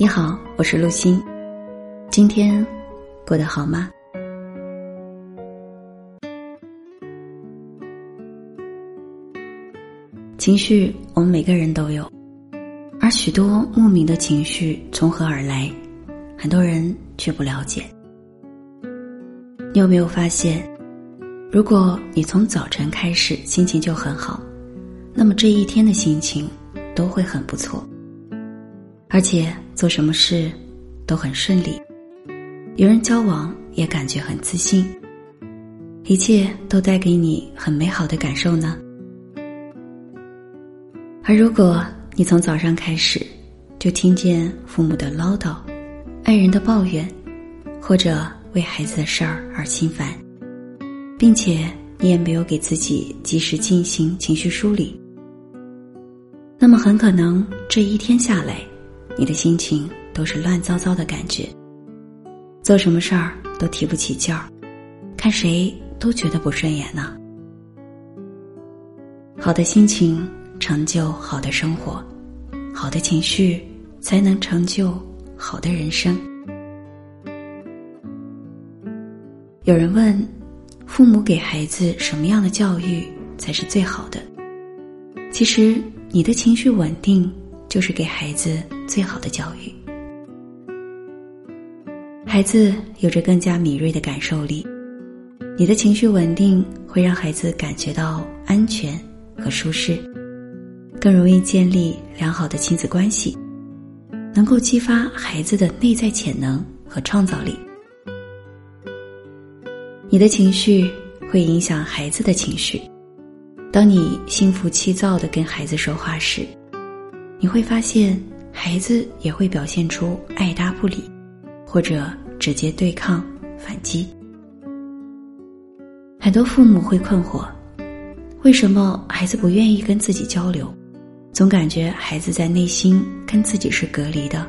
你好，我是陆欣。今天过得好吗？情绪，我们每个人都有，而许多莫名的情绪从何而来，很多人却不了解。你有没有发现，如果你从早晨开始心情就很好，那么这一天的心情都会很不错。而且做什么事都很顺利，与人交往也感觉很自信，一切都带给你很美好的感受呢。而如果你从早上开始就听见父母的唠叨、爱人的抱怨，或者为孩子的事儿而心烦，并且你也没有给自己及时进行情绪梳理，那么很可能这一天下来。你的心情都是乱糟糟的感觉，做什么事儿都提不起劲儿，看谁都觉得不顺眼呢。好的心情成就好的生活，好的情绪才能成就好的人生。有人问，父母给孩子什么样的教育才是最好的？其实，你的情绪稳定。就是给孩子最好的教育。孩子有着更加敏锐的感受力，你的情绪稳定会让孩子感觉到安全和舒适，更容易建立良好的亲子关系，能够激发孩子的内在潜能和创造力。你的情绪会影响孩子的情绪，当你心浮气躁的跟孩子说话时。你会发现，孩子也会表现出爱答不理，或者直接对抗、反击。很多父母会困惑：为什么孩子不愿意跟自己交流？总感觉孩子在内心跟自己是隔离的，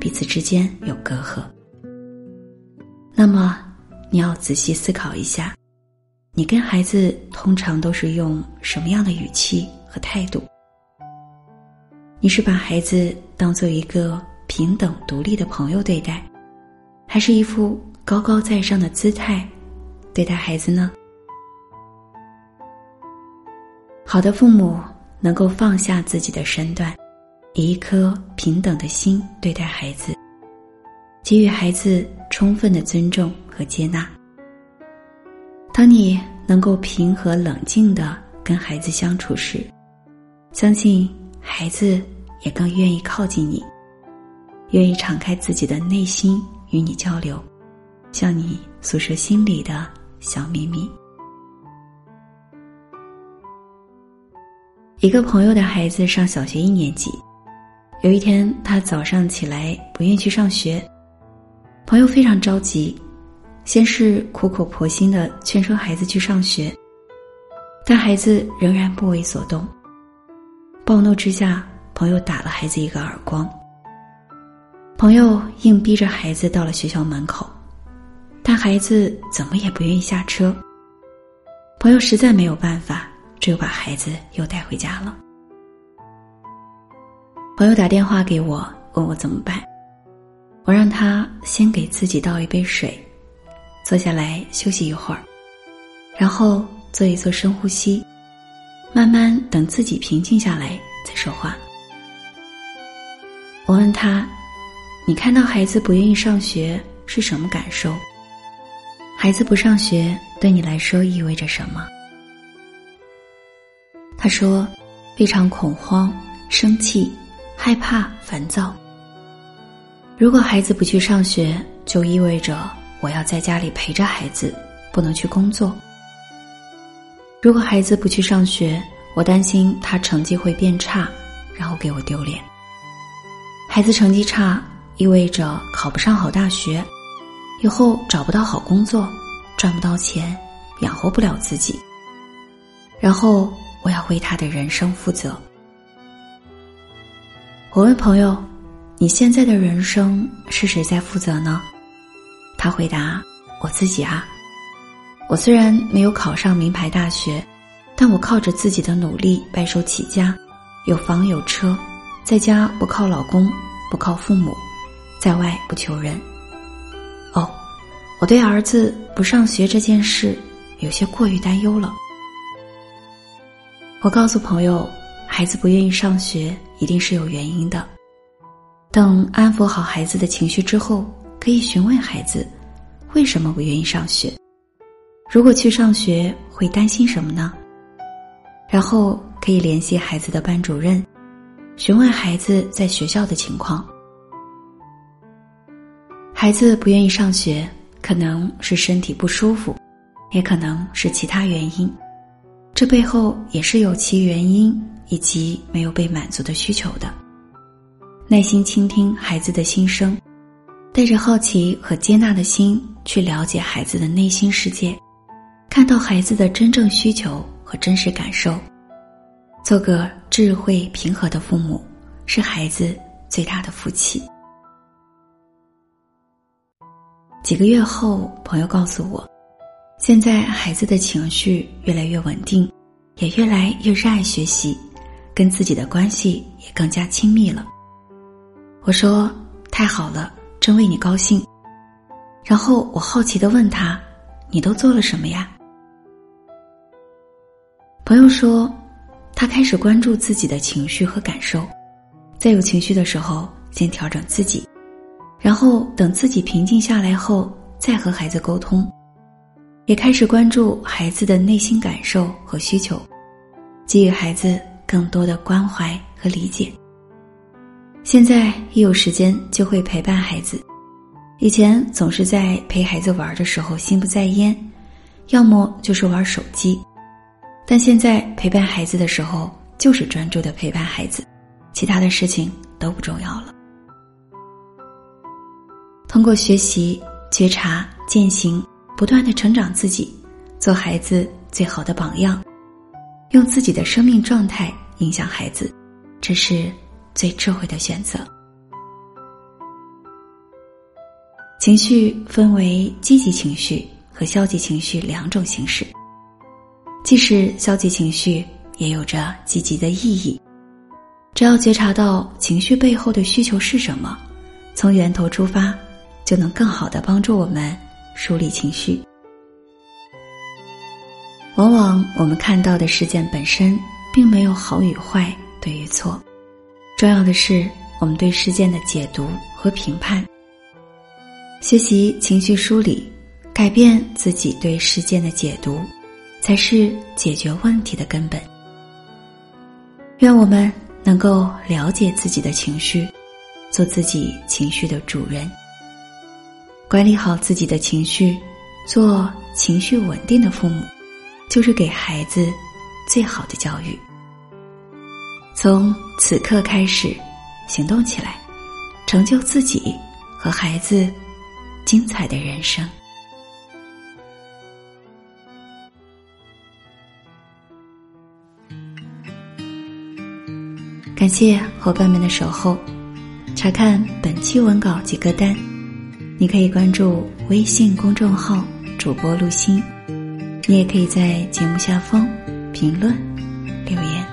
彼此之间有隔阂。那么，你要仔细思考一下，你跟孩子通常都是用什么样的语气和态度？你是把孩子当做一个平等独立的朋友对待，还是一副高高在上的姿态对待孩子呢？好的父母能够放下自己的身段，以一颗平等的心对待孩子，给予孩子充分的尊重和接纳。当你能够平和冷静的跟孩子相处时，相信。孩子也更愿意靠近你，愿意敞开自己的内心与你交流，向你诉说心里的小秘密。一个朋友的孩子上小学一年级，有一天他早上起来不愿去上学，朋友非常着急，先是苦口婆心的劝说孩子去上学，但孩子仍然不为所动。暴怒之下，朋友打了孩子一个耳光。朋友硬逼着孩子到了学校门口，但孩子怎么也不愿意下车。朋友实在没有办法，只有把孩子又带回家了。朋友打电话给我，问我怎么办。我让他先给自己倒一杯水，坐下来休息一会儿，然后做一做深呼吸。慢慢等自己平静下来再说话。我问他：“你看到孩子不愿意上学是什么感受？孩子不上学对你来说意味着什么？”他说：“非常恐慌、生气、害怕、烦躁。如果孩子不去上学，就意味着我要在家里陪着孩子，不能去工作。”如果孩子不去上学，我担心他成绩会变差，然后给我丢脸。孩子成绩差意味着考不上好大学，以后找不到好工作，赚不到钱，养活不了自己。然后我要为他的人生负责。我问朋友：“你现在的人生是谁在负责呢？”他回答：“我自己啊。”我虽然没有考上名牌大学，但我靠着自己的努力白手起家，有房有车，在家不靠老公，不靠父母，在外不求人。哦，我对儿子不上学这件事有些过于担忧了。我告诉朋友，孩子不愿意上学一定是有原因的。等安抚好孩子的情绪之后，可以询问孩子为什么不愿意上学。如果去上学会担心什么呢？然后可以联系孩子的班主任，询问孩子在学校的情况。孩子不愿意上学，可能是身体不舒服，也可能是其他原因。这背后也是有其原因以及没有被满足的需求的。耐心倾听孩子的心声，带着好奇和接纳的心去了解孩子的内心世界，看到孩子的真正需求和真实感受，做个智慧平和的父母，是孩子最大的福气。几个月后，朋友告诉我，现在孩子的情绪越来越稳定，也越来越热爱学习，跟自己的关系也更加亲密了。我说：“太好了，真为你高兴。”然后我好奇的问他：“你都做了什么呀？”朋友说：“他开始关注自己的情绪和感受，在有情绪的时候，先调整自己。”然后等自己平静下来后，再和孩子沟通，也开始关注孩子的内心感受和需求，给予孩子更多的关怀和理解。现在一有时间就会陪伴孩子，以前总是在陪孩子玩的时候心不在焉，要么就是玩手机，但现在陪伴孩子的时候就是专注的陪伴孩子，其他的事情都不重要了。通过学习、觉察、践行，不断的成长自己，做孩子最好的榜样，用自己的生命状态影响孩子，这是最智慧的选择。情绪分为积极情绪和消极情绪两种形式，即使消极情绪也有着积极的意义。只要觉察到情绪背后的需求是什么，从源头出发。就能更好的帮助我们梳理情绪。往往我们看到的事件本身并没有好与坏、对与错，重要的是我们对事件的解读和评判。学习情绪梳理，改变自己对事件的解读，才是解决问题的根本。愿我们能够了解自己的情绪，做自己情绪的主人。管理好自己的情绪，做情绪稳定的父母，就是给孩子最好的教育。从此刻开始，行动起来，成就自己和孩子精彩的人生。感谢伙伴们的守候，查看本期文稿及歌单。你可以关注微信公众号“主播陆心”，你也可以在节目下方评论留言。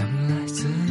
原来自己。